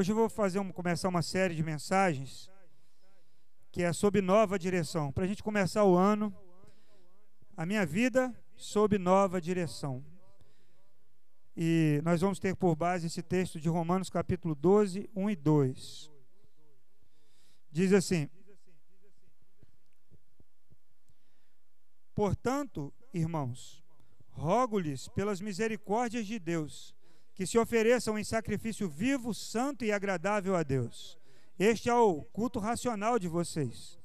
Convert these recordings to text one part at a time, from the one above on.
hoje eu vou fazer um, começar uma série de mensagens que é sob nova direção. Para a gente começar o ano, a minha vida sob nova direção. E nós vamos ter por base esse texto de Romanos capítulo 12, 1 e 2. Diz assim: Portanto, irmãos, rogo-lhes pelas misericórdias de Deus, que se ofereçam em sacrifício vivo, santo e agradável a Deus. Este é o culto racional de vocês.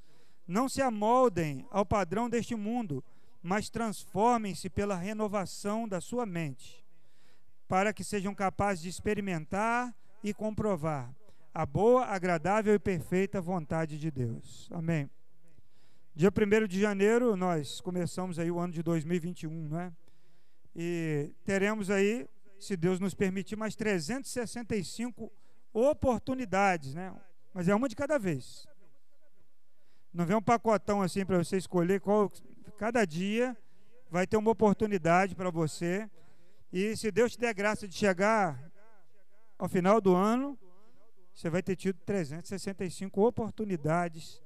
Não se amoldem ao padrão deste mundo, mas transformem-se pela renovação da sua mente, para que sejam capazes de experimentar e comprovar a boa, agradável e perfeita vontade de Deus. Amém. Dia 1 de janeiro, nós começamos aí o ano de 2021, não é? E teremos aí se Deus nos permitir, mais 365 oportunidades, né? Mas é uma de cada vez. Não vem um pacotão assim para você escolher qual. Cada dia vai ter uma oportunidade para você. E se Deus te der graça de chegar ao final do ano, você vai ter tido 365 oportunidades,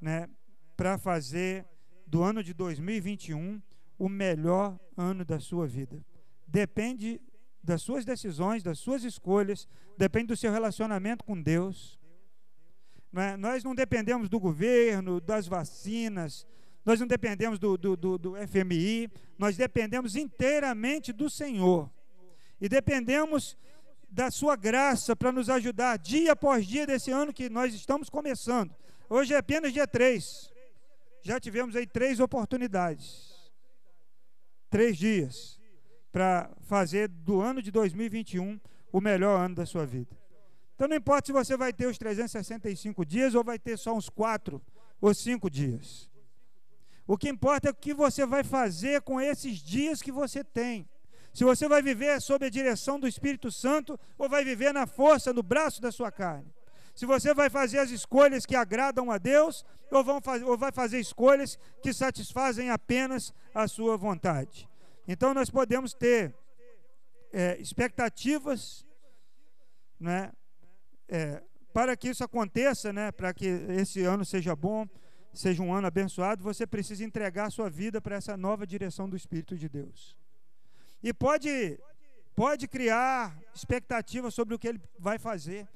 né, para fazer do ano de 2021 o melhor ano da sua vida. Depende das suas decisões, das suas escolhas, depende do seu relacionamento com Deus. Não é? Nós não dependemos do governo, das vacinas, nós não dependemos do, do, do, do FMI, nós dependemos inteiramente do Senhor. E dependemos da sua graça para nos ajudar dia após dia desse ano que nós estamos começando. Hoje é apenas dia 3. Já tivemos aí três oportunidades. Três dias para fazer do ano de 2021 o melhor ano da sua vida. Então não importa se você vai ter os 365 dias ou vai ter só uns 4 ou 5 dias. O que importa é o que você vai fazer com esses dias que você tem. Se você vai viver sob a direção do Espírito Santo ou vai viver na força, no braço da sua carne. Se você vai fazer as escolhas que agradam a Deus ou, vão ou vai fazer escolhas que satisfazem apenas a sua vontade. Então nós podemos ter é, expectativas, né, é, para que isso aconteça, né, para que esse ano seja bom, seja um ano abençoado, você precisa entregar a sua vida para essa nova direção do Espírito de Deus. E pode, pode criar expectativas sobre o que ele vai fazer.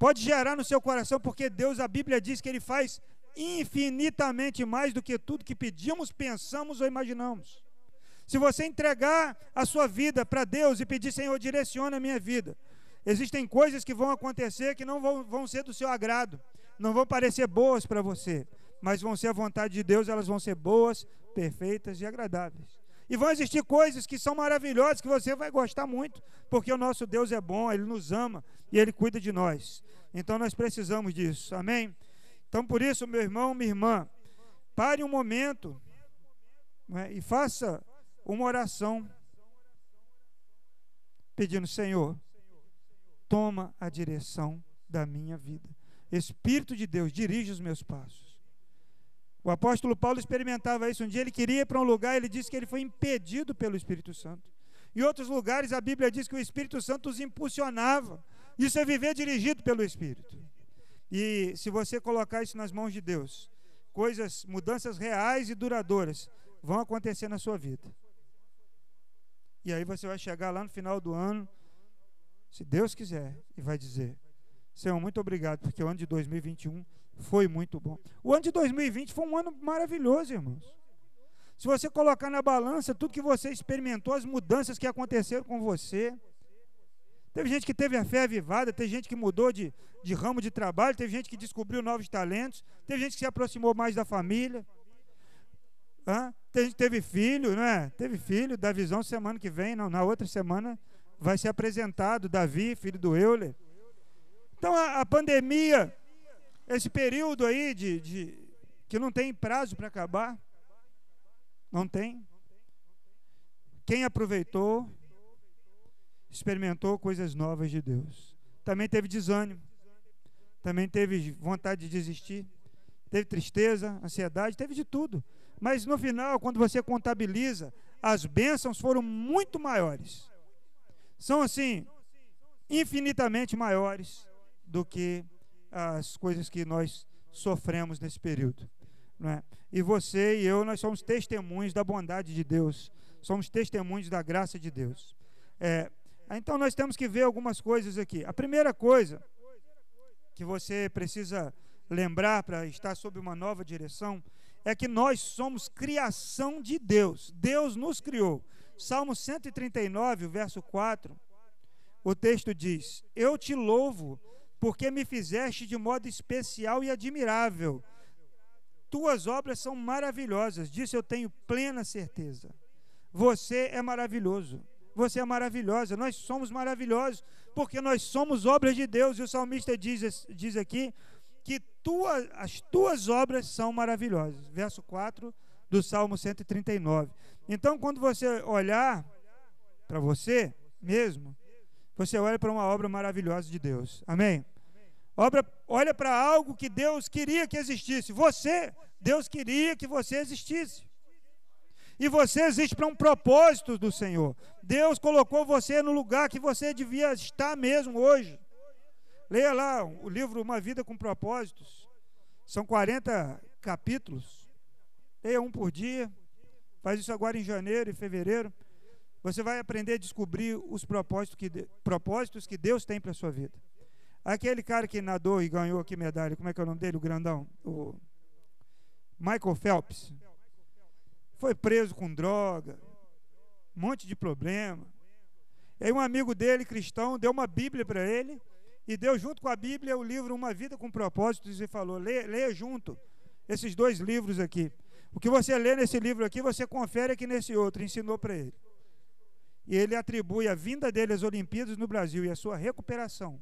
Pode gerar no seu coração, porque Deus, a Bíblia diz que Ele faz infinitamente mais do que tudo que pedimos, pensamos ou imaginamos. Se você entregar a sua vida para Deus e pedir, Senhor, direciona a minha vida, existem coisas que vão acontecer que não vão, vão ser do seu agrado, não vão parecer boas para você, mas vão ser a vontade de Deus, elas vão ser boas, perfeitas e agradáveis. E vão existir coisas que são maravilhosas, que você vai gostar muito, porque o nosso Deus é bom, Ele nos ama e Ele cuida de nós. Então nós precisamos disso, amém? Então por isso, meu irmão, minha irmã, pare um momento é? e faça uma oração pedindo: Senhor, toma a direção da minha vida. Espírito de Deus, dirige os meus passos. O apóstolo Paulo experimentava isso. Um dia ele queria ir para um lugar, ele disse que ele foi impedido pelo Espírito Santo. Em outros lugares, a Bíblia diz que o Espírito Santo os impulsionava. Isso é viver dirigido pelo Espírito. E se você colocar isso nas mãos de Deus, coisas, mudanças reais e duradouras vão acontecer na sua vida. E aí você vai chegar lá no final do ano, se Deus quiser, e vai dizer: Senhor, muito obrigado, porque o ano de 2021 foi muito bom. O ano de 2020 foi um ano maravilhoso, irmãos. Se você colocar na balança tudo que você experimentou, as mudanças que aconteceram com você. Teve gente que teve a fé avivada, teve gente que mudou de, de ramo de trabalho, teve gente que descobriu novos talentos, teve gente que se aproximou mais da família. Hã? Teve filho, não é? Teve filho, da visão semana que vem, não, na outra semana vai ser apresentado Davi, filho do Euler. Então a, a pandemia, esse período aí de, de que não tem prazo para acabar, não tem. Quem aproveitou, experimentou coisas novas de Deus. Também teve desânimo, também teve vontade de desistir, teve tristeza, ansiedade, teve de tudo. Mas no final, quando você contabiliza, as bênçãos foram muito maiores. São assim, infinitamente maiores do que as coisas que nós sofremos nesse período. É? E você e eu, nós somos testemunhos da bondade de Deus, somos testemunhos da graça de Deus. É, então nós temos que ver algumas coisas aqui. A primeira coisa que você precisa lembrar para estar sob uma nova direção é que nós somos criação de Deus. Deus nos criou. Salmo 139, verso 4, o texto diz: Eu te louvo porque me fizeste de modo especial e admirável. Tuas obras são maravilhosas, disso eu tenho plena certeza. Você é maravilhoso, você é maravilhosa, nós somos maravilhosos, porque nós somos obras de Deus, e o salmista diz, diz aqui que tua, as tuas obras são maravilhosas. Verso 4 do Salmo 139. Então, quando você olhar para você mesmo, você olha para uma obra maravilhosa de Deus. Amém? Obra, olha para algo que Deus queria que existisse. Você, Deus queria que você existisse. E você existe para um propósito do Senhor. Deus colocou você no lugar que você devia estar mesmo hoje. Leia lá o livro Uma Vida com Propósitos. São 40 capítulos. Leia um por dia. Faz isso agora em janeiro e fevereiro. Você vai aprender a descobrir os propósitos que, propósitos que Deus tem para a sua vida. Aquele cara que nadou e ganhou aqui medalha, como é que é o nome dele, o grandão? O Michael Phelps. Foi preso com droga, um monte de problema. E aí um amigo dele, cristão, deu uma Bíblia para ele e deu junto com a Bíblia o livro Uma Vida com Propósitos e falou: leia, junto esses dois livros aqui. O que você lê nesse livro aqui, você confere aqui nesse outro, ensinou para ele e ele atribui a vinda dele às Olimpíadas no Brasil e a sua recuperação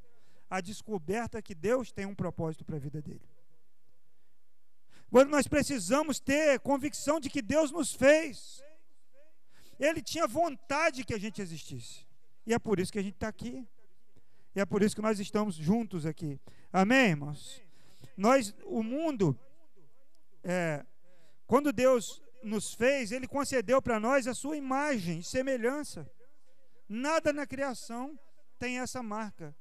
à descoberta que Deus tem um propósito para a vida dele. Quando nós precisamos ter convicção de que Deus nos fez, Ele tinha vontade que a gente existisse, e é por isso que a gente está aqui, e é por isso que nós estamos juntos aqui. Amém, irmãos? Nós, o mundo, é, quando Deus nos fez, Ele concedeu para nós a sua imagem e semelhança. Nada na criação tem essa marca.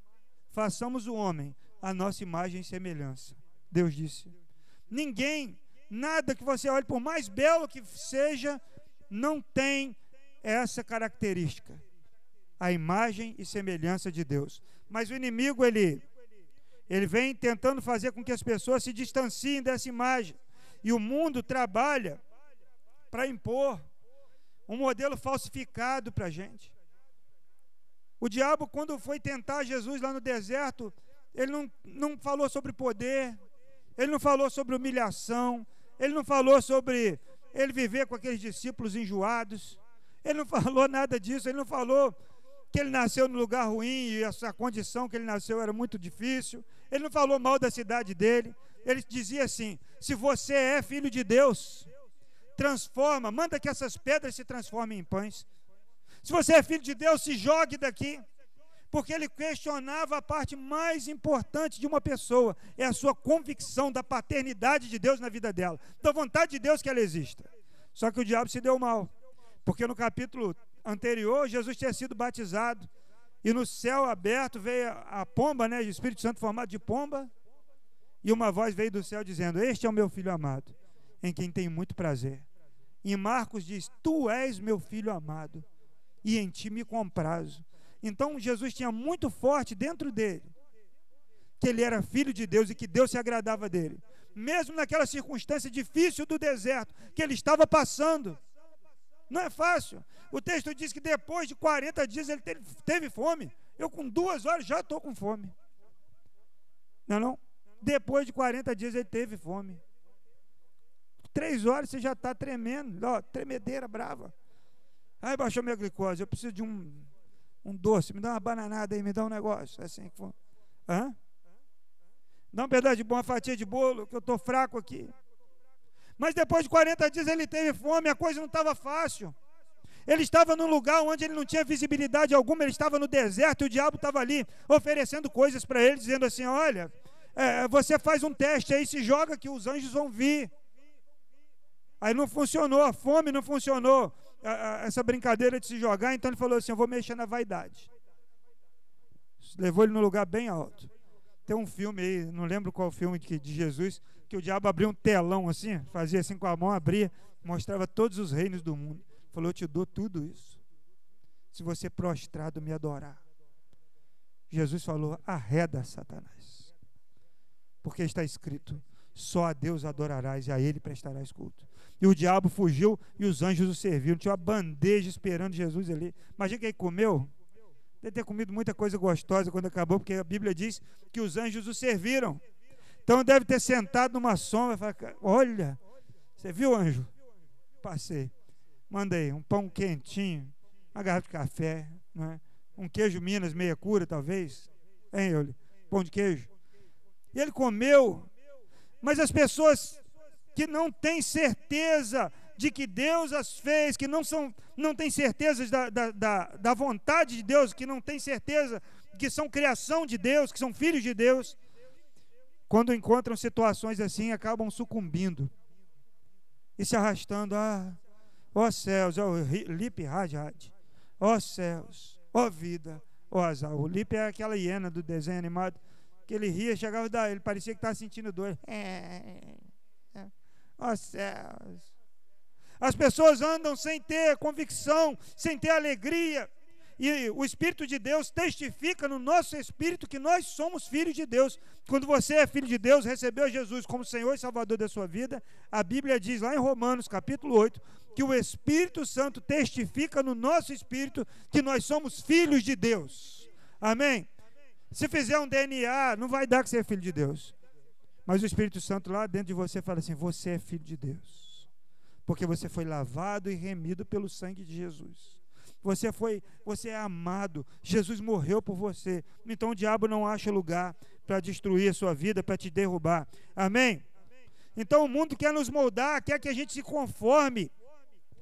Façamos o homem a nossa imagem e semelhança. Deus disse. Ninguém, nada que você olhe, por mais belo que seja, não tem essa característica. A imagem e semelhança de Deus. Mas o inimigo, ele, ele vem tentando fazer com que as pessoas se distanciem dessa imagem. E o mundo trabalha para impor um modelo falsificado para a gente. O diabo, quando foi tentar Jesus lá no deserto, ele não, não falou sobre poder, ele não falou sobre humilhação, ele não falou sobre ele viver com aqueles discípulos enjoados, ele não falou nada disso, ele não falou que ele nasceu no lugar ruim e essa condição que ele nasceu era muito difícil, ele não falou mal da cidade dele, ele dizia assim: se você é filho de Deus, transforma, manda que essas pedras se transformem em pães. Se você é filho de Deus, se jogue daqui. Porque ele questionava a parte mais importante de uma pessoa, é a sua convicção da paternidade de Deus na vida dela, da vontade de Deus que ela exista. Só que o diabo se deu mal, porque no capítulo anterior Jesus tinha sido batizado e no céu aberto veio a pomba, né, o Espírito Santo formado de pomba, e uma voz veio do céu dizendo: Este é o meu filho amado, em quem tenho muito prazer. Em Marcos diz: Tu és meu filho amado e em ti me comprazo. Então Jesus tinha muito forte dentro dele que ele era filho de Deus e que Deus se agradava dele, mesmo naquela circunstância difícil do deserto que ele estava passando. Não é fácil. O texto diz que depois de 40 dias ele teve, teve fome. Eu, com duas horas, já estou com fome. Não é não? Depois de 40 dias ele teve fome. Três horas você já está tremendo, ó, tremedeira brava. Aí baixou minha glicose, eu preciso de um, um doce, me dá uma bananada aí, me dá um negócio. É assim que for. Hã? Dá um pedaço de boa, uma fatia de bolo, que eu estou fraco aqui. Mas depois de 40 dias ele teve fome, a coisa não estava fácil. Ele estava num lugar onde ele não tinha visibilidade alguma, ele estava no deserto e o diabo estava ali oferecendo coisas para ele, dizendo assim: Olha, é, você faz um teste aí, se joga que os anjos vão vir. Aí não funcionou, a fome não funcionou essa brincadeira de se jogar, então ele falou assim: Eu vou mexer na vaidade. Levou ele no lugar bem alto. Tem um filme aí, não lembro qual filme de Jesus, que o diabo abriu um telão assim, fazia assim com a mão, abria, mostrava todos os reinos do mundo. Falou: Eu te dou tudo isso. Se você prostrado me adorar. Jesus falou: Arreda, Satanás. Porque está escrito: Só a Deus adorarás e a Ele prestarás culto. E o diabo fugiu e os anjos o serviram. Tinha uma bandeja esperando Jesus ali. Imagina quem comeu. Deve ter comido muita coisa gostosa quando acabou, porque a Bíblia diz que os anjos o serviram. Então deve ter sentado numa sombra e falado: Olha, você viu, anjo? Passei. Mandei um pão quentinho, uma garrafa de café, é? um queijo Minas meia cura, talvez. Hein, Euli? Pão de queijo. E ele comeu. Mas as pessoas que não têm certeza de que Deus as fez, que não, são, não têm certeza da, da, da, da vontade de Deus, que não têm certeza que são criação de Deus, que são filhos de Deus, quando encontram situações assim, acabam sucumbindo e se arrastando. Ah, ó céus, ó Lip Rajad, ó céus, ó vida, ó azar. O Lip é aquela hiena do desenho animado que ele ria, chegava daí, ele parecia que estava sentindo dor. Ó céus. As pessoas andam sem ter convicção, sem ter alegria. E o Espírito de Deus testifica no nosso espírito que nós somos filhos de Deus. Quando você é filho de Deus, recebeu Jesus como Senhor e Salvador da sua vida, a Bíblia diz lá em Romanos, capítulo 8, que o Espírito Santo testifica no nosso espírito que nós somos filhos de Deus. Amém? Se fizer um DNA, não vai dar que você é filho de Deus. Mas o Espírito Santo lá dentro de você fala assim: você é filho de Deus porque você foi lavado e remido pelo sangue de Jesus. Você foi, você é amado. Jesus morreu por você. Então o diabo não acha lugar para destruir a sua vida, para te derrubar. Amém? Então o mundo quer nos moldar, quer que a gente se conforme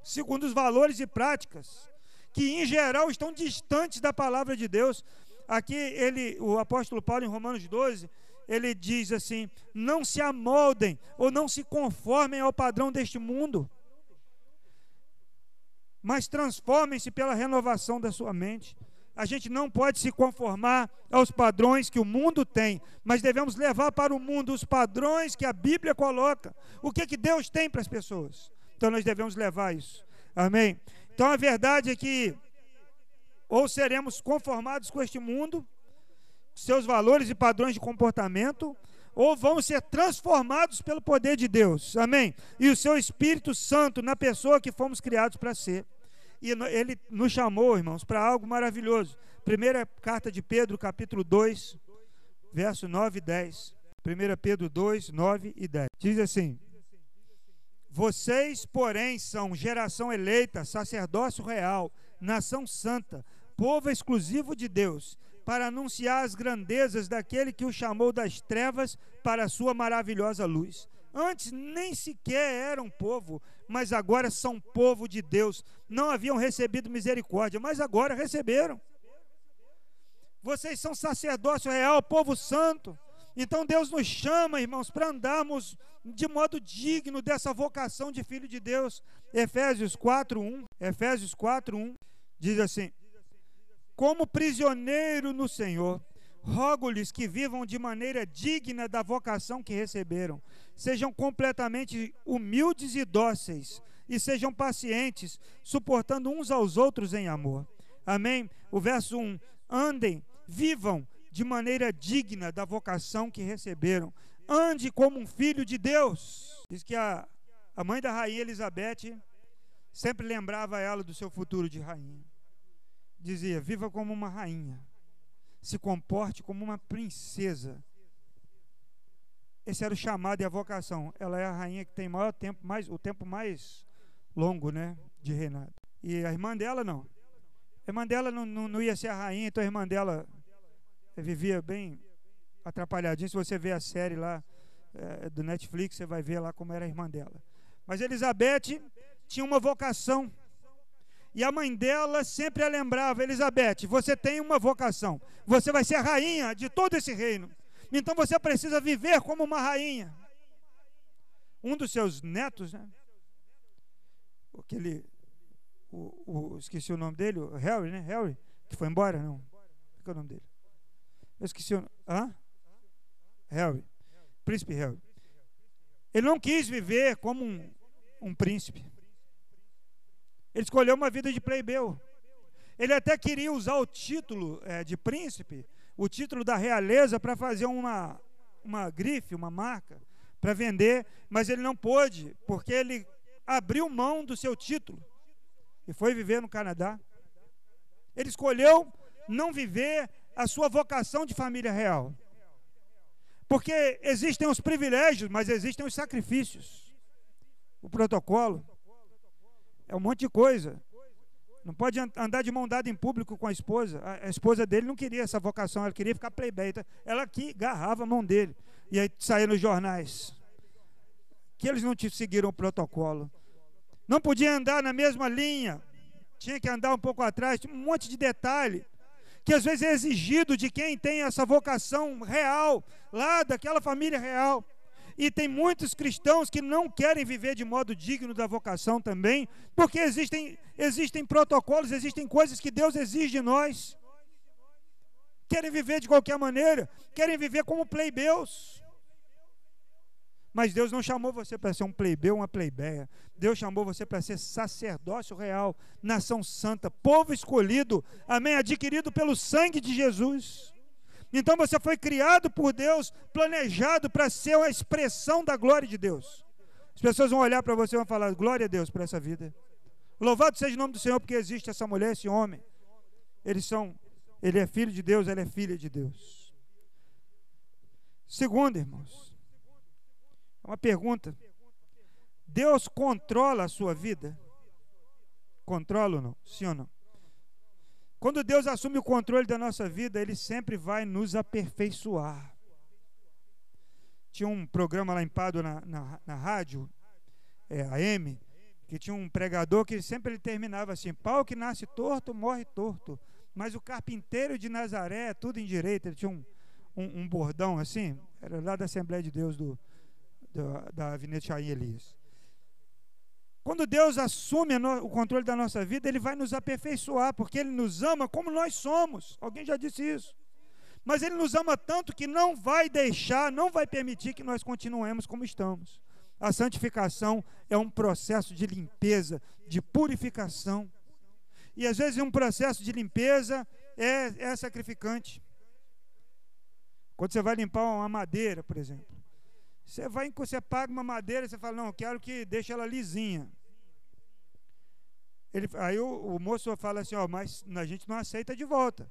segundo os valores e práticas que em geral estão distantes da palavra de Deus. Aqui ele, o apóstolo Paulo em Romanos 12, ele diz assim: "Não se amoldem ou não se conformem ao padrão deste mundo, mas transformem-se pela renovação da sua mente. A gente não pode se conformar aos padrões que o mundo tem, mas devemos levar para o mundo os padrões que a Bíblia coloca. O que, que Deus tem para as pessoas. Então nós devemos levar isso. Amém? Então a verdade é que ou seremos conformados com este mundo, seus valores e padrões de comportamento, ou vamos ser transformados pelo poder de Deus. Amém? E o seu Espírito Santo na pessoa que fomos criados para ser. E ele nos chamou, irmãos, para algo maravilhoso. Primeira carta de Pedro, capítulo 2, verso 9 e 10. 1 Pedro 2, 9 e 10. Diz assim: Vocês, porém, são geração eleita, sacerdócio real, nação santa, povo exclusivo de Deus, para anunciar as grandezas daquele que o chamou das trevas para a sua maravilhosa luz. Antes nem sequer eram povo, mas agora são povo de Deus. Não haviam recebido misericórdia, mas agora receberam. Vocês são sacerdócio real, povo santo. Então Deus nos chama, irmãos, para andarmos de modo digno dessa vocação de filho de Deus. Efésios 4:1, Efésios 4:1 diz assim: Como prisioneiro no Senhor, rogo-lhes que vivam de maneira digna da vocação que receberam sejam completamente humildes e dóceis, e sejam pacientes, suportando uns aos outros em amor. Amém? O verso 1: andem, vivam de maneira digna da vocação que receberam. Ande como um filho de Deus. Diz que a, a mãe da rainha Elizabeth sempre lembrava ela do seu futuro de rainha. Dizia: viva como uma rainha, se comporte como uma princesa esse era o chamado e a vocação. Ela é a rainha que tem maior tempo, mais, o tempo mais longo, né, de reinado. E a irmã dela não. A irmã dela não, não, não ia ser a rainha, então a irmã dela vivia bem atrapalhadinha. Se você ver a série lá é, do Netflix, você vai ver lá como era a irmã dela. Mas Elizabeth tinha uma vocação. E a mãe dela sempre a lembrava: Elizabeth, você tem uma vocação. Você vai ser a rainha de todo esse reino. Então você precisa viver como uma rainha. Um dos seus netos, né? Aquele, o, o, esqueci o nome dele, o Harry, né? Harry, que foi embora, não. Qual é o nome dele? Eu esqueci o Hã? Harry, príncipe Harry. Ele não quis viver como um, um príncipe. Ele escolheu uma vida de pleibeu. Ele até queria usar o título é, de príncipe, o título da realeza, para fazer uma, uma grife, uma marca, para vender, mas ele não pôde, porque ele abriu mão do seu título e foi viver no Canadá. Ele escolheu não viver a sua vocação de família real. Porque existem os privilégios, mas existem os sacrifícios. O protocolo é um monte de coisa. Não pode andar de mão dada em público com a esposa. A, esposa dele não queria essa vocação, ela queria ficar playboy. Então, ela que agarrava a mão dele. E aí saía nos jornais. Que eles não te seguiram o protocolo. Não podia andar na mesma linha. Tinha que andar um pouco atrás. Um monte de detalhe. Que às vezes é exigido de quem tem essa vocação real, lá daquela família real. E tem muitos cristãos que não querem viver de modo digno da vocação também, porque existem, existem protocolos, existem coisas que Deus exige de nós. Querem viver de qualquer maneira, querem viver como plebeus. Mas Deus não chamou você para ser um plebeu, uma plebeia. Deus chamou você para ser sacerdócio real, nação santa, povo escolhido, amém, adquirido pelo sangue de Jesus. Então você foi criado por Deus, planejado para ser uma expressão da glória de Deus. As pessoas vão olhar para você e vão falar: glória a Deus por essa vida. Louvado seja o nome do Senhor, porque existe essa mulher, esse homem. Eles são, ele é filho de Deus, ela é filha de Deus. Segundo, irmãos, é uma pergunta. Deus controla a sua vida? Controla ou não? Sim ou não? Quando Deus assume o controle da nossa vida, Ele sempre vai nos aperfeiçoar. Tinha um programa lá em Pádua na, na, na rádio, é, a M, que tinha um pregador que sempre ele terminava assim: pau que nasce torto, morre torto. Mas o carpinteiro de Nazaré é tudo em direito. Ele tinha um, um, um bordão assim, era lá da Assembleia de Deus do, do da Avenida Chaim Elias. Quando Deus assume o controle da nossa vida, Ele vai nos aperfeiçoar, porque Ele nos ama como nós somos. Alguém já disse isso. Mas Ele nos ama tanto que não vai deixar, não vai permitir que nós continuemos como estamos. A santificação é um processo de limpeza, de purificação. E às vezes um processo de limpeza é, é sacrificante. Quando você vai limpar uma madeira, por exemplo, você vai, você paga uma madeira, você fala, não, quero que deixe ela lisinha. Ele, aí o, o, moço fala assim, ó, mas a gente não aceita de volta.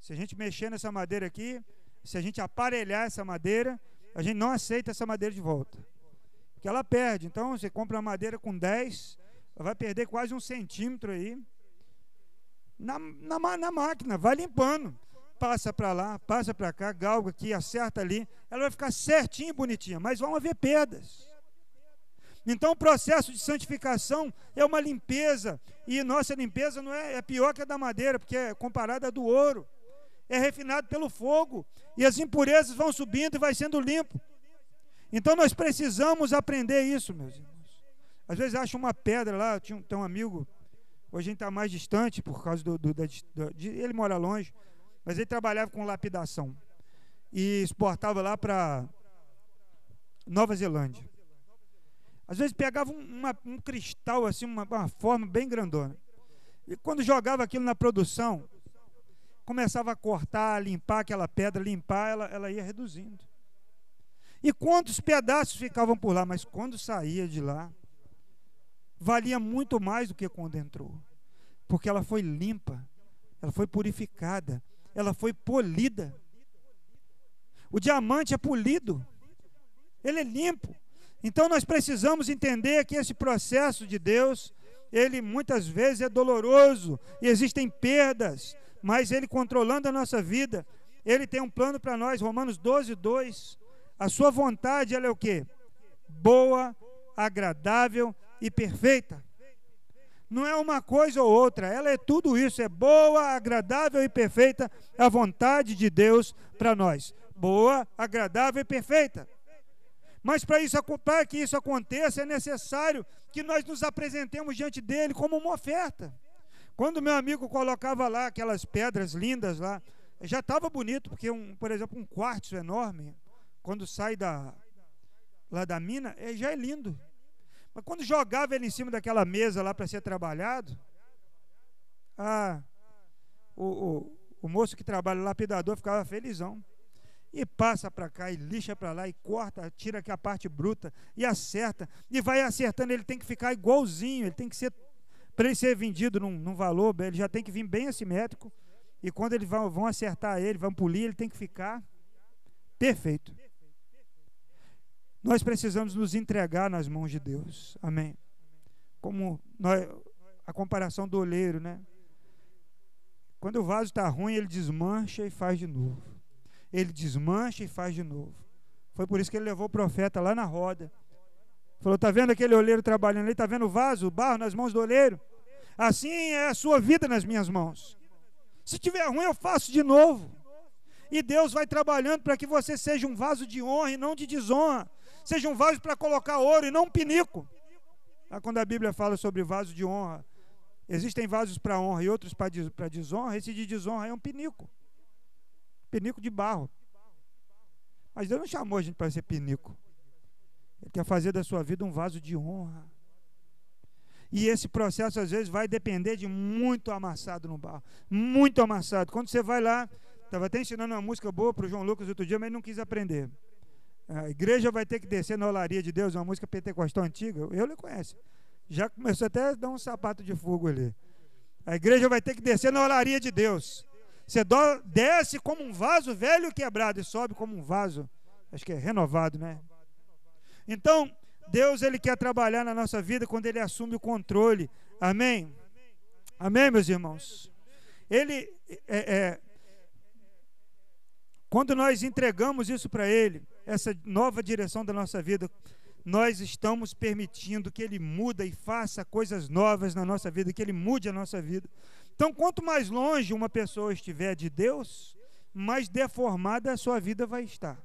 Se a gente mexer nessa madeira aqui, se a gente aparelhar essa madeira, a gente não aceita essa madeira de volta. Porque ela perde. Então, você compra uma madeira com 10, vai perder quase um centímetro aí. Na, na, na máquina, vai limpando passa para lá, passa para cá, galga aqui, acerta ali, ela vai ficar certinha e bonitinha, mas vão haver perdas. Então o processo de santificação é uma limpeza, e nossa limpeza não é, é pior que a da madeira, porque é comparada à do ouro. É refinado pelo fogo, e as impurezas vão subindo e vai sendo limpo. Então nós precisamos aprender isso, meus irmãos. Às vezes acha uma pedra lá, tinha um, tem um amigo, hoje a gente está mais distante por causa do, do, da, de, ele mora longe, mas ele trabalhava com lapidação e exportava lá para Nova Zelândia. Às vezes pegava um, uma, um cristal assim, uma, uma forma bem grandona. E quando jogava aquilo na produção, começava a cortar, a limpar aquela pedra, limpar, ela, ela ia reduzindo. E quantos pedaços ficavam por lá, mas quando saía de lá, valia muito mais do que quando entrou, porque ela foi limpa, ela foi purificada, ela foi polida. O diamante é polido, ele é limpo. Então nós precisamos entender que esse processo de Deus, ele muitas vezes é doloroso e existem perdas, mas ele controlando a nossa vida, ele tem um plano para nós, Romanos 12, 2. A sua vontade, ela é o que? Boa, agradável e perfeita não é uma coisa ou outra, ela é tudo isso, é boa, agradável e perfeita a vontade de Deus para nós. Boa, agradável e perfeita. Mas para isso, para que isso aconteça, é necessário que nós nos apresentemos diante dele como uma oferta. Quando meu amigo colocava lá aquelas pedras lindas lá, já estava bonito, porque um, por exemplo, um quartzo enorme, quando sai da, lá da mina, é, já é lindo. Mas quando jogava ele em cima daquela mesa lá para ser trabalhado, ah, o, o, o moço que trabalha lapidador ficava felizão. E passa para cá, e lixa para lá, e corta, tira aqui a parte bruta, e acerta. E vai acertando, ele tem que ficar igualzinho, ele tem que ser, para ele ser vendido num, num valor, ele já tem que vir bem assimétrico. E quando eles vão, vão acertar ele, vão polir, ele tem que ficar perfeito. Nós precisamos nos entregar nas mãos de Deus. Amém. Como nós, a comparação do olheiro, né? Quando o vaso está ruim, ele desmancha e faz de novo. Ele desmancha e faz de novo. Foi por isso que ele levou o profeta lá na roda. Falou: Está vendo aquele olheiro trabalhando ali? Está vendo o vaso, o barro nas mãos do olheiro? Assim é a sua vida nas minhas mãos. Se tiver ruim, eu faço de novo. E Deus vai trabalhando para que você seja um vaso de honra e não de desonra seja um vaso para colocar ouro e não um pinico. Quando a Bíblia fala sobre vaso de honra, existem vasos para honra e outros para desonra. Esse de desonra é um pinico pinico de barro. Mas Deus não chamou a gente para ser pinico. Ele quer fazer da sua vida um vaso de honra. E esse processo, às vezes, vai depender de muito amassado no barro. Muito amassado. Quando você vai lá, estava até ensinando uma música boa para o João Lucas outro dia, mas ele não quis aprender. A igreja vai ter que descer na olaria de Deus, uma música pentecostal antiga, eu lhe conheço. Já começou até a dar um sapato de fogo ali. A igreja vai ter que descer na olaria de Deus. Você desce como um vaso velho quebrado e sobe como um vaso, acho que é renovado, né? Então, Deus ele quer trabalhar na nossa vida quando ele assume o controle. Amém? Amém, meus irmãos? Ele é, é quando nós entregamos isso para ele, essa nova direção da nossa vida, nós estamos permitindo que Ele muda e faça coisas novas na nossa vida, que Ele mude a nossa vida. Então, quanto mais longe uma pessoa estiver de Deus, mais deformada a sua vida vai estar.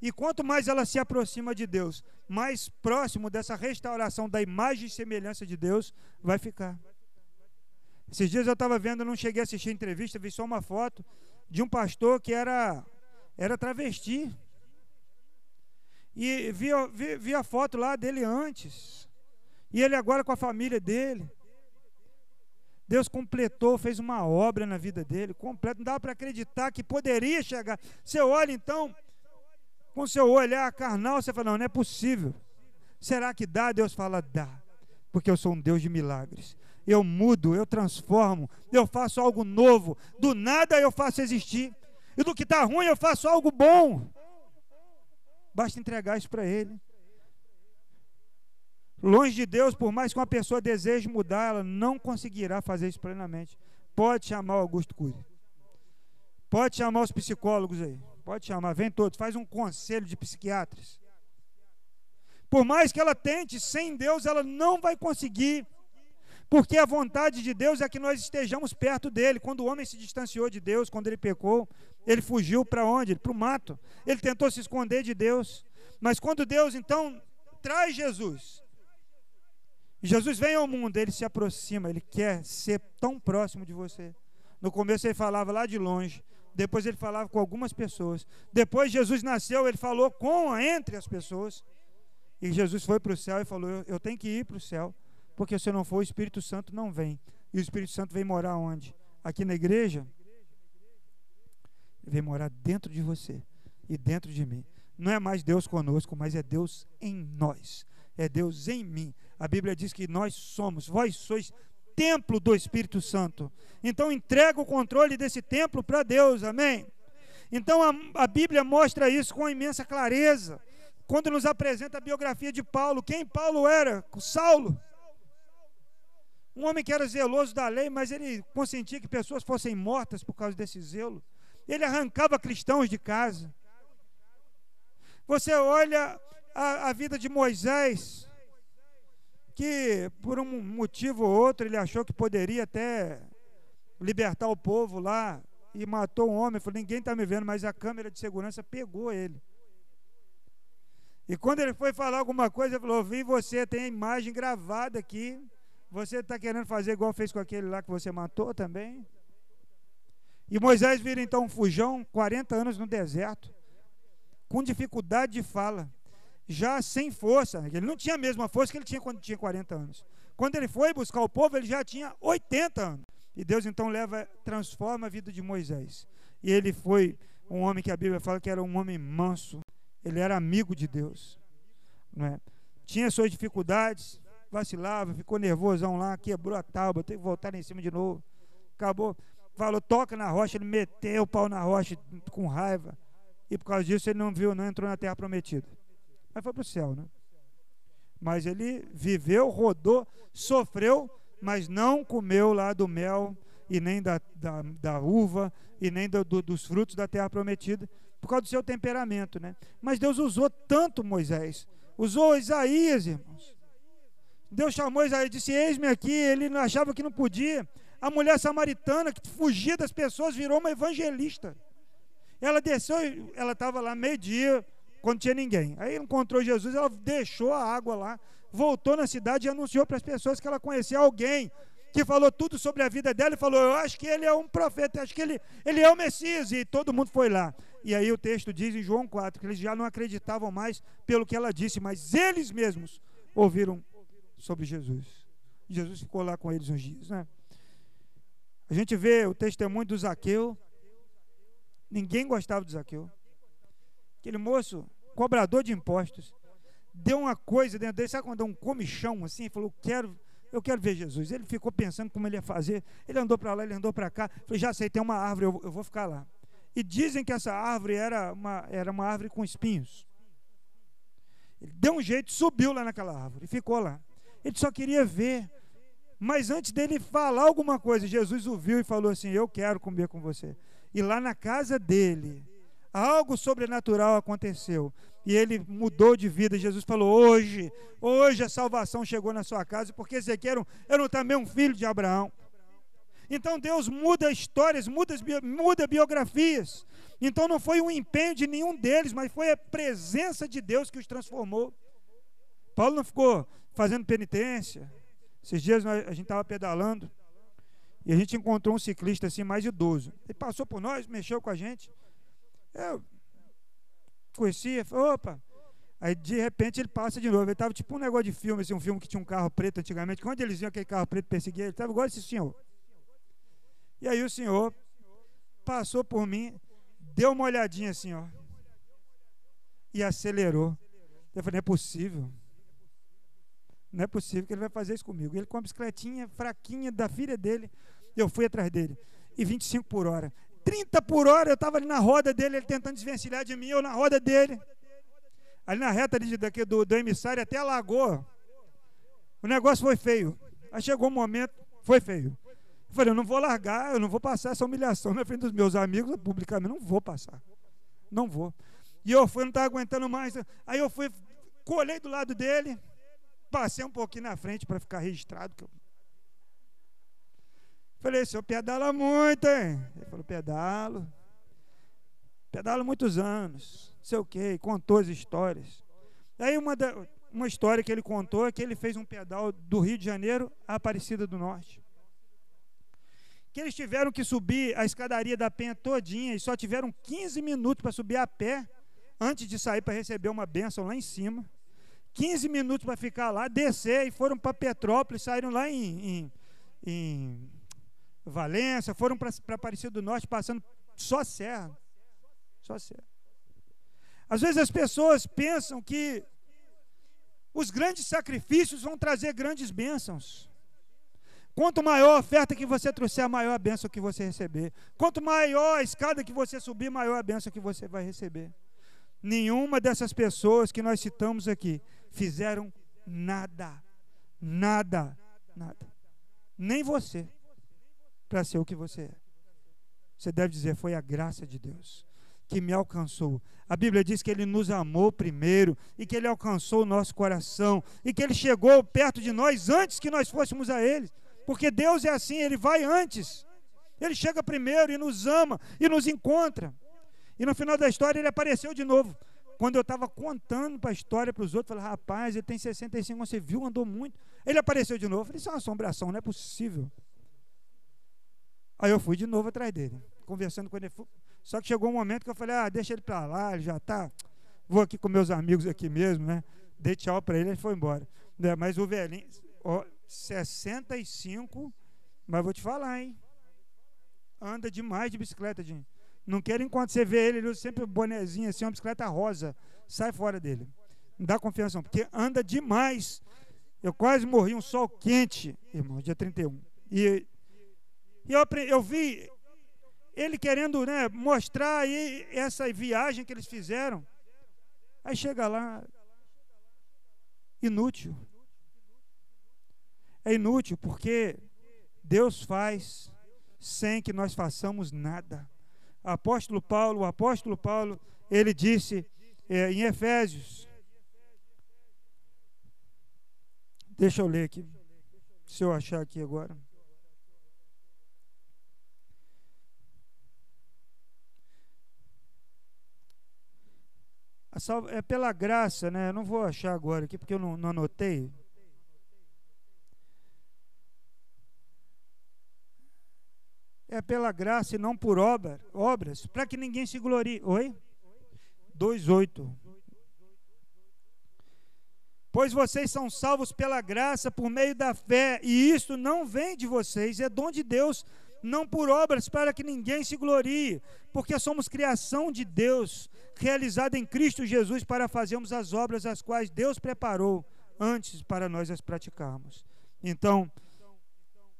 E quanto mais ela se aproxima de Deus, mais próximo dessa restauração da imagem e semelhança de Deus vai ficar. Esses dias eu estava vendo, não cheguei a assistir a entrevista, vi só uma foto de um pastor que era, era travesti. E vi, vi, vi a foto lá dele antes. E ele agora com a família dele. Deus completou, fez uma obra na vida dele, completo. Não dava para acreditar que poderia chegar. Você olha então, com seu olhar carnal, você fala: não, não é possível. Será que dá? Deus fala: dá, porque eu sou um Deus de milagres. Eu mudo, eu transformo, eu faço algo novo. Do nada eu faço existir. E do que está ruim eu faço algo bom. Basta entregar isso para Ele. Longe de Deus, por mais que uma pessoa deseje mudar, ela não conseguirá fazer isso plenamente. Pode chamar o Augusto Cury. Pode chamar os psicólogos aí. Pode chamar, vem todos. Faz um conselho de psiquiatras. Por mais que ela tente, sem Deus ela não vai conseguir. Porque a vontade de Deus é que nós estejamos perto dele. Quando o homem se distanciou de Deus, quando ele pecou, ele fugiu para onde? Para o mato. Ele tentou se esconder de Deus. Mas quando Deus então traz Jesus, Jesus vem ao mundo, ele se aproxima, ele quer ser tão próximo de você. No começo ele falava lá de longe, depois ele falava com algumas pessoas. Depois Jesus nasceu, ele falou com entre as pessoas. E Jesus foi para o céu e falou: Eu tenho que ir para o céu, porque se não for, o Espírito Santo não vem. E o Espírito Santo vem morar onde? Aqui na igreja? vem morar dentro de você e dentro de mim. Não é mais Deus conosco, mas é Deus em nós. É Deus em mim. A Bíblia diz que nós somos, vós sois templo do Espírito Santo. Então entrega o controle desse templo para Deus, amém? Então a, a, Bíblia mostra isso com imensa clareza. Quando nos apresenta a biografia de Paulo, quem Paulo era? Saulo. Um homem que era zeloso da lei, mas ele consentia que pessoas fossem mortas por causa desse zelo. Ele arrancava cristãos de casa. Você olha a, a vida de Moisés, que por um motivo ou outro ele achou que poderia até libertar o povo lá e matou um homem. Falou: ninguém está me vendo, mas a câmera de segurança pegou ele. E quando ele foi falar alguma coisa, ele falou: Vi você, tem a imagem gravada aqui. Você está querendo fazer igual fez com aquele lá que você matou também? E Moisés vira então um fujão, 40 anos no deserto, com dificuldade de fala, já sem força. Ele não tinha a mesma força que ele tinha quando tinha 40 anos. Quando ele foi buscar o povo, ele já tinha 80 anos. E Deus então leva, transforma a vida de Moisés. E ele foi um homem que a Bíblia fala que era um homem manso. Ele era amigo de Deus. Não é? Tinha suas dificuldades, vacilava, ficou nervosão lá, quebrou a tábua, teve que voltar em cima de novo. Acabou. Falou, toca na rocha, ele meteu o pau na rocha com raiva. E por causa disso ele não viu, não entrou na terra prometida. Mas foi para o céu, né? Mas ele viveu, rodou, sofreu, mas não comeu lá do mel e nem da, da, da uva e nem do, do, dos frutos da terra prometida, por causa do seu temperamento, né? Mas Deus usou tanto Moisés, usou Isaías, irmãos. Deus chamou Isaías e disse: Eis-me aqui. Ele achava que não podia. A mulher samaritana que fugia das pessoas virou uma evangelista. Ela desceu, ela estava lá meio-dia, quando tinha ninguém. Aí encontrou Jesus, ela deixou a água lá, voltou na cidade e anunciou para as pessoas que ela conhecia alguém que falou tudo sobre a vida dela e falou: Eu acho que ele é um profeta, acho que ele, ele é o Messias. E todo mundo foi lá. E aí o texto diz em João 4 que eles já não acreditavam mais pelo que ela disse, mas eles mesmos ouviram sobre Jesus. Jesus ficou lá com eles uns dias, né? A gente vê o testemunho do Zaqueu. Ninguém gostava do Zaqueu. Aquele moço, cobrador de impostos, deu uma coisa dentro dele, sabe quando deu um comichão assim, falou: quero, eu quero ver Jesus. Ele ficou pensando como ele ia fazer. Ele andou para lá, ele andou para cá. Falei, já sei, tem uma árvore, eu, eu, vou ficar lá. E dizem que essa árvore era uma, era uma árvore com espinhos. Ele deu um jeito, subiu lá naquela árvore e ficou lá. Ele só queria ver. Mas antes dele falar alguma coisa, Jesus o viu e falou assim: Eu quero comer com você. E lá na casa dele, algo sobrenatural aconteceu. E ele mudou de vida. Jesus falou: Hoje, hoje a salvação chegou na sua casa, porque aqui era, um, era também um filho de Abraão. Então Deus muda histórias, muda, muda biografias. Então não foi um empenho de nenhum deles, mas foi a presença de Deus que os transformou. Paulo não ficou fazendo penitência. Esses dias a gente estava pedalando e a gente encontrou um ciclista assim mais idoso. Ele passou por nós, mexeu com a gente. Eu conhecia, falei, opa. Aí de repente ele passa de novo. Ele estava tipo um negócio de filme, assim, um filme que tinha um carro preto antigamente. Quando eles viam aquele carro preto perseguir ele, estava igual esse senhor. E aí o senhor passou por mim, deu uma olhadinha assim, ó. E acelerou. Eu falei, não é possível. Não é possível que ele vai fazer isso comigo. Ele com a bicicletinha fraquinha da filha dele, eu fui atrás dele. E 25 por hora. 30 por hora, eu estava ali na roda dele, ele tentando desvencilhar de mim, eu na roda dele. Ali na reta de, daqui do, do emissário até a lagoa. O negócio foi feio. Aí chegou um momento, foi feio. Eu falei, eu não vou largar, eu não vou passar essa humilhação na frente dos meus amigos, publicamente, não vou passar. Não vou. E eu fui, não estava aguentando mais. Aí eu fui, colhei do lado dele, passei um pouquinho na frente para ficar registrado. Falei, senhor pedala muito, hein? Ele falou, pedalo. Pedalo muitos anos. Não sei o quê. contou as histórias. Aí uma, da, uma história que ele contou é que ele fez um pedal do Rio de Janeiro à Aparecida do Norte. Que eles tiveram que subir a escadaria da Penha todinha e só tiveram 15 minutos para subir a pé antes de sair para receber uma bênção lá em cima. 15 minutos para ficar lá, descer e foram para Petrópolis, saíram lá em, em, em foram para Aparecida do Norte, passando só serra. Só serra. Às vezes as pessoas pensam que os grandes sacrifícios vão trazer grandes bênçãos. Quanto maior a oferta que você trouxer, maior a bênção que você receber. Quanto maior a escada que você subir, maior a bênção que você vai receber. Nenhuma dessas pessoas que nós citamos aqui fizeram nada. Nada. Nada. Nem você para ser o que você é. Você deve dizer: foi a graça de Deus que me alcançou. A Bíblia diz que Ele nos amou primeiro e que Ele alcançou o nosso coração e que Ele chegou perto de nós antes que nós fôssemos a Ele. Porque Deus é assim, Ele vai antes. Ele chega primeiro e nos ama e nos encontra. E no final da história Ele apareceu de novo. Quando eu estava contando para a história para os outros, falei, rapaz, ele tem 65, você viu, andou muito. Ele apareceu de novo. Eu falei, isso é uma assombração, não é possível. Aí eu fui de novo atrás dele, conversando com ele. Só que chegou um momento que eu falei, ah, deixa ele para lá, ele já está vou aqui com meus amigos aqui mesmo, né? Dei tchau para ele, ele foi embora. Né? Mas o velhinho, ó, 65, mas vou te falar, hein? Anda demais de bicicleta, gente. Não quero enquanto você vê ele, ele usa sempre bonezinho assim, uma bicicleta rosa. Sai fora dele. Não dá confiança, não, porque anda demais. Eu quase morri um sol quente, irmão, dia 31. E, e eu, eu vi ele querendo né, mostrar aí essa viagem que eles fizeram. Aí chega lá, inútil. É inútil porque Deus faz sem que nós façamos nada. Apóstolo Paulo, o apóstolo Paulo, ele disse é, em Efésios. Deixa eu ler aqui, se eu achar aqui agora. é pela graça, né? Eu não vou achar agora aqui porque eu não, não anotei. É pela graça e não por obra, obras, para que ninguém se glorie. Oi? 2,8. Pois vocês são salvos pela graça por meio da fé, e isto não vem de vocês, é dom de Deus, não por obras, para que ninguém se glorie, porque somos criação de Deus, realizada em Cristo Jesus para fazermos as obras as quais Deus preparou antes para nós as praticarmos. Então,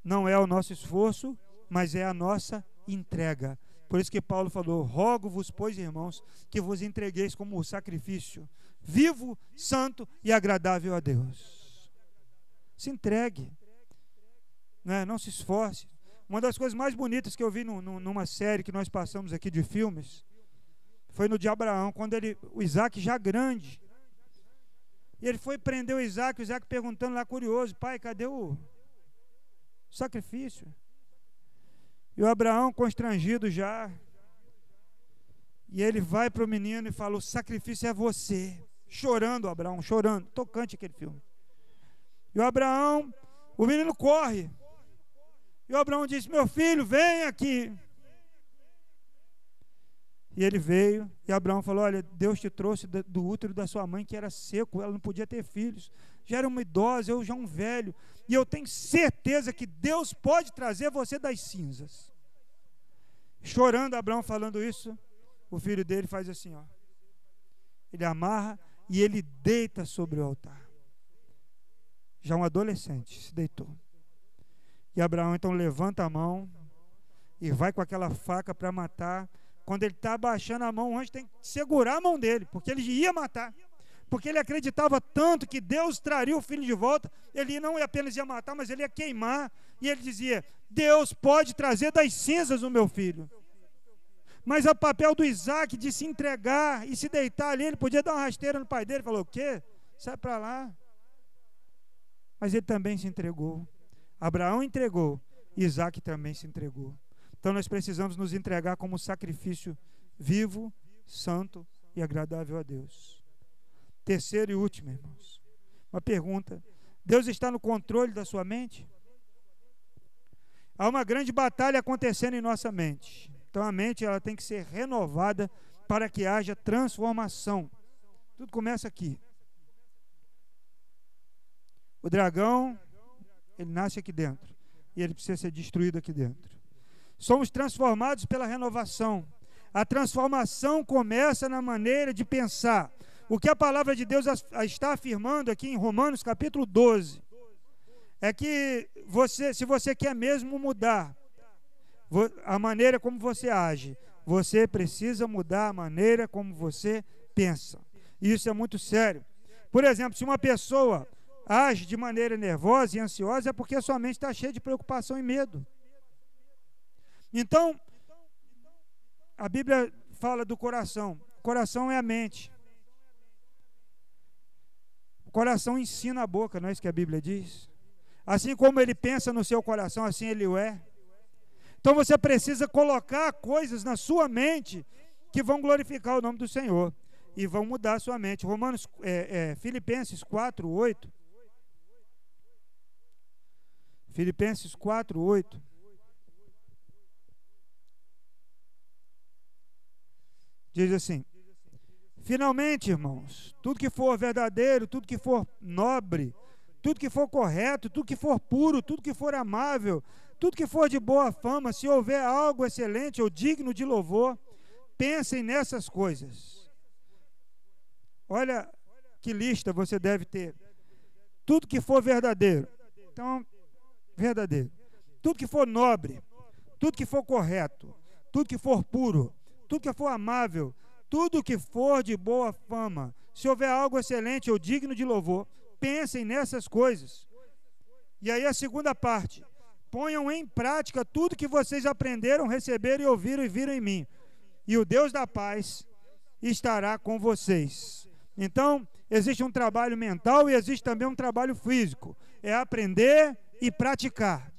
não é o nosso esforço, mas é a nossa entrega. Por isso que Paulo falou: Rogo-vos, pois, irmãos, que vos entregueis como sacrifício vivo, santo e agradável a Deus. Se entregue, né? não se esforce. Uma das coisas mais bonitas que eu vi numa série que nós passamos aqui de filmes foi no de Abraão, quando ele, o Isaac já grande. E ele foi prender o Isaac, o Isaac perguntando lá curioso: Pai, cadê o sacrifício? E o Abraão, constrangido já, e ele vai para o menino e fala: O sacrifício é você. Chorando, Abraão, chorando. Tocante aquele filme. E o Abraão, o menino corre. E o Abraão disse: Meu filho, vem aqui. E ele veio, e Abraão falou: Olha, Deus te trouxe do útero da sua mãe, que era seco, ela não podia ter filhos. Já era uma idosa, eu já um velho. E eu tenho certeza que Deus pode trazer você das cinzas. Chorando, Abraão falando isso, o filho dele faz assim: ó. Ele amarra e ele deita sobre o altar. Já um adolescente se deitou. E Abraão então levanta a mão e vai com aquela faca para matar quando ele está abaixando a mão, o anjo tem que segurar a mão dele, porque ele ia matar. Porque ele acreditava tanto que Deus traria o filho de volta, ele não apenas ia matar, mas ele ia queimar. E ele dizia: Deus pode trazer das cinzas o meu filho. Mas o papel do Isaac de se entregar e se deitar ali, ele podia dar uma rasteira no pai dele, falou: O quê? Sai para lá. Mas ele também se entregou. Abraão entregou, Isaac também se entregou. Então nós precisamos nos entregar como sacrifício vivo, santo e agradável a Deus. Terceiro e último, irmãos. Uma pergunta: Deus está no controle da sua mente? Há uma grande batalha acontecendo em nossa mente. Então a mente ela tem que ser renovada para que haja transformação. Tudo começa aqui. O dragão, ele nasce aqui dentro e ele precisa ser destruído aqui dentro. Somos transformados pela renovação. A transformação começa na maneira de pensar. O que a palavra de Deus está afirmando aqui em Romanos capítulo 12 é que você, se você quer mesmo mudar a maneira como você age, você precisa mudar a maneira como você pensa. Isso é muito sério. Por exemplo, se uma pessoa age de maneira nervosa e ansiosa, é porque a sua mente está cheia de preocupação e medo. Então, a Bíblia fala do coração. O coração é a mente. O coração ensina a boca, não é isso que a Bíblia diz? Assim como ele pensa no seu coração, assim ele o é. Então você precisa colocar coisas na sua mente que vão glorificar o nome do Senhor e vão mudar a sua mente. Romanos, é, é, Filipenses 4, 8. Filipenses 4, 8. Diz assim: Finalmente, irmãos, tudo que for verdadeiro, tudo que for nobre, tudo que for correto, tudo que for puro, tudo que for amável, tudo que for de boa fama, se houver algo excelente ou digno de louvor, pensem nessas coisas. Olha que lista você deve ter. Tudo que for verdadeiro. Então, verdadeiro. Tudo que for nobre, tudo que for correto, tudo que for puro, tudo que for amável, tudo que for de boa fama, se houver algo excelente ou digno de louvor, pensem nessas coisas. E aí a segunda parte, ponham em prática tudo que vocês aprenderam, receberam e ouviram e viram em mim. E o Deus da paz estará com vocês. Então, existe um trabalho mental e existe também um trabalho físico. É aprender e praticar.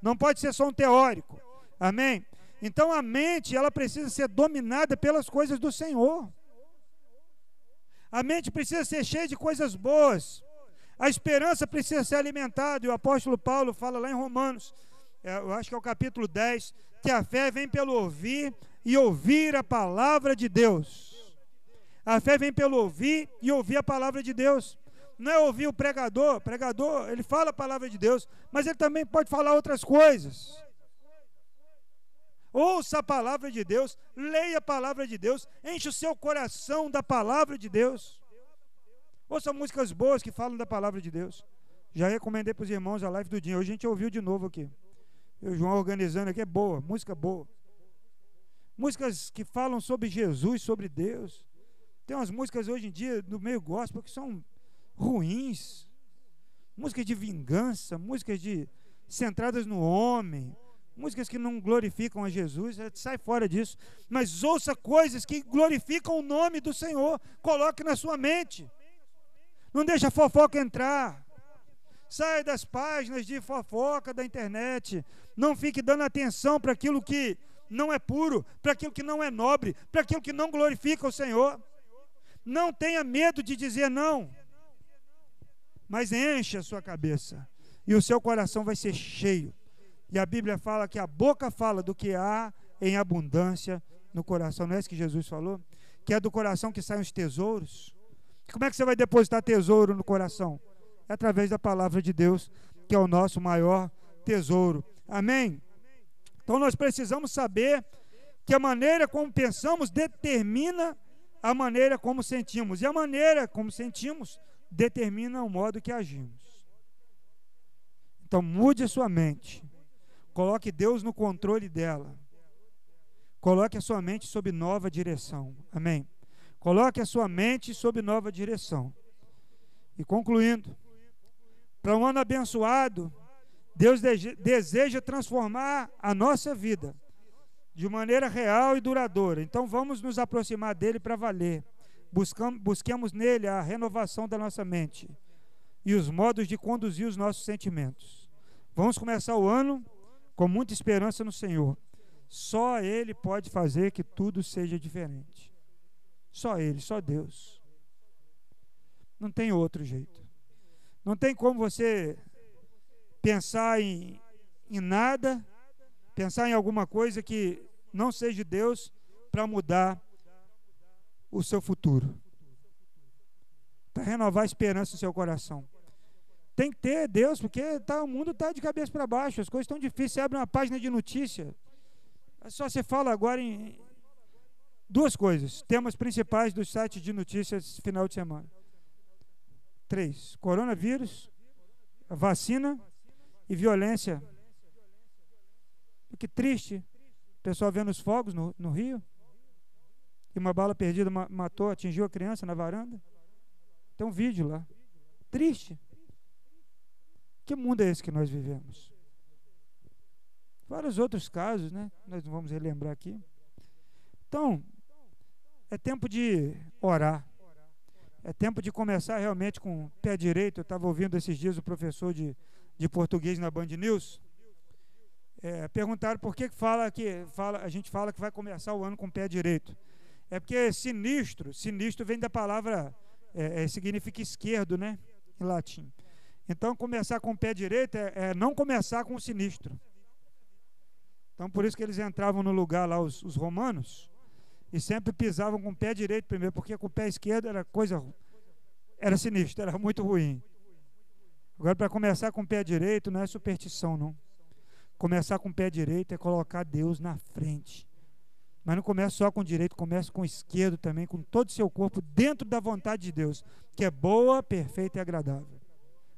Não pode ser só um teórico. Amém? Então a mente, ela precisa ser dominada pelas coisas do Senhor. A mente precisa ser cheia de coisas boas. A esperança precisa ser alimentada. E o apóstolo Paulo fala lá em Romanos, é, eu acho que é o capítulo 10, que a fé vem pelo ouvir e ouvir a palavra de Deus. A fé vem pelo ouvir e ouvir a palavra de Deus. Não é ouvir o pregador, o pregador, ele fala a palavra de Deus, mas ele também pode falar outras coisas. Ouça a palavra de Deus, leia a palavra de Deus, enche o seu coração da palavra de Deus. Ouça músicas boas que falam da palavra de Deus. Já recomendei para os irmãos a live do dia. Hoje a gente ouviu de novo aqui. Eu, João, organizando aqui, é boa, música boa. Músicas que falam sobre Jesus, sobre Deus. Tem umas músicas hoje em dia no meio gospel que são ruins. Músicas de vingança, músicas de centradas no homem, músicas que não glorificam a Jesus, é, sai fora disso. Mas ouça coisas que glorificam o nome do Senhor, coloque na sua mente. Não deixa a fofoca entrar. Saia das páginas de fofoca da internet. Não fique dando atenção para aquilo que não é puro, para aquilo que não é nobre, para aquilo que não glorifica o Senhor. Não tenha medo de dizer não. Mas enche a sua cabeça e o seu coração vai ser cheio e a Bíblia fala que a boca fala do que há em abundância no coração. Não é isso que Jesus falou? Que é do coração que saem os tesouros. Como é que você vai depositar tesouro no coração? É através da palavra de Deus, que é o nosso maior tesouro. Amém? Então nós precisamos saber que a maneira como pensamos determina a maneira como sentimos. E a maneira como sentimos determina o modo que agimos. Então mude a sua mente. Coloque Deus no controle dela. Coloque a sua mente sob nova direção. Amém. Coloque a sua mente sob nova direção. E concluindo, para um ano abençoado, Deus deseja transformar a nossa vida de maneira real e duradoura. Então vamos nos aproximar dele para valer. Buscamos, busquemos nele a renovação da nossa mente e os modos de conduzir os nossos sentimentos. Vamos começar o ano com muita esperança no Senhor. Só Ele pode fazer que tudo seja diferente. Só Ele, só Deus. Não tem outro jeito. Não tem como você pensar em, em nada, pensar em alguma coisa que não seja Deus para mudar o seu futuro. Para renovar a esperança no seu coração. Tem que ter Deus, porque tá, o mundo está de cabeça para baixo, as coisas estão difíceis. Você abre uma página de notícia, é só você fala agora em duas coisas, temas principais do site de notícias final de semana. Três: coronavírus, vacina e violência. Que triste. O pessoal vendo os fogos no, no Rio. E uma bala perdida matou, atingiu a criança na varanda. Tem um vídeo lá. Triste. Que mundo é esse que nós vivemos? Vários outros casos, né? Nós não vamos relembrar aqui. Então, é tempo de orar. É tempo de começar realmente com o pé direito. Eu estava ouvindo esses dias o professor de, de português na Band News. É, perguntaram por que fala que fala, a gente fala que vai começar o ano com o pé direito. É porque sinistro, sinistro vem da palavra, é, é, significa esquerdo, né? Em latim. Então, começar com o pé direito é, é, não começar com o sinistro. Então, por isso que eles entravam no lugar lá, os, os romanos, E sempre pisavam com o pé direito primeiro, porque com o pé esquerdo era coisa. Era sinistro, era muito ruim. Agora, para começar com o pé direito, não é superstição, não. Começar com o pé direito é colocar Deus na frente. Mas não começa só com o direito, começa com o esquerdo também, com todo o seu corpo dentro da vontade de Deus, que é boa, perfeita e agradável.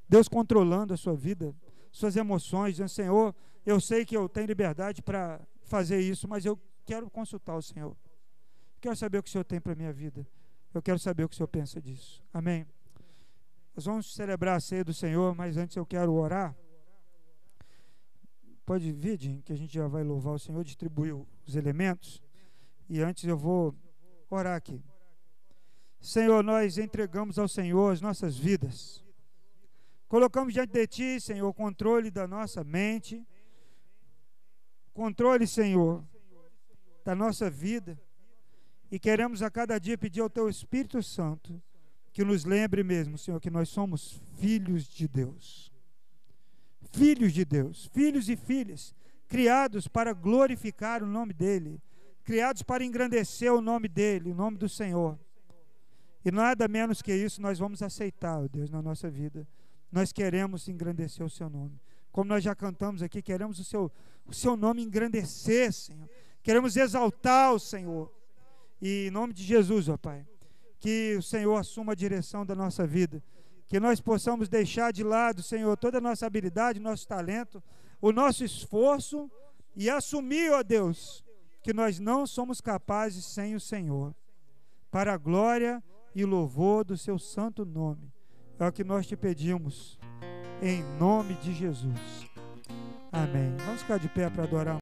Deus controlando a sua vida, suas emoções, dizendo: Senhor, eu sei que eu tenho liberdade para fazer isso, mas eu quero consultar o Senhor. Quero saber o que o Senhor tem para a minha vida. Eu quero saber o que o Senhor pensa disso. Amém. Nós vamos celebrar a ceia do Senhor, mas antes eu quero orar. Pode vir, Jim, que a gente já vai louvar o Senhor, distribuir os elementos. E antes eu vou orar aqui. Senhor, nós entregamos ao Senhor as nossas vidas. Colocamos diante de Ti, Senhor, o controle da nossa mente. Controle, Senhor, da nossa vida. E queremos a cada dia pedir ao Teu Espírito Santo que nos lembre mesmo, Senhor, que nós somos filhos de Deus. Filhos de Deus, filhos e filhas, criados para glorificar o nome dEle criados para engrandecer o nome dele, o nome do Senhor. E nada menos que isso nós vamos aceitar, ó Deus, na nossa vida. Nós queremos engrandecer o seu nome. Como nós já cantamos aqui, queremos o seu, o seu nome engrandecer, Senhor. Queremos exaltar o Senhor. E em nome de Jesus, ó Pai, que o Senhor assuma a direção da nossa vida. Que nós possamos deixar de lado, Senhor, toda a nossa habilidade, nosso talento, o nosso esforço e assumir, ó Deus, que nós não somos capazes sem o Senhor, para a glória e louvor do seu santo nome. É o que nós te pedimos, em nome de Jesus. Amém. Vamos ficar de pé para adorar.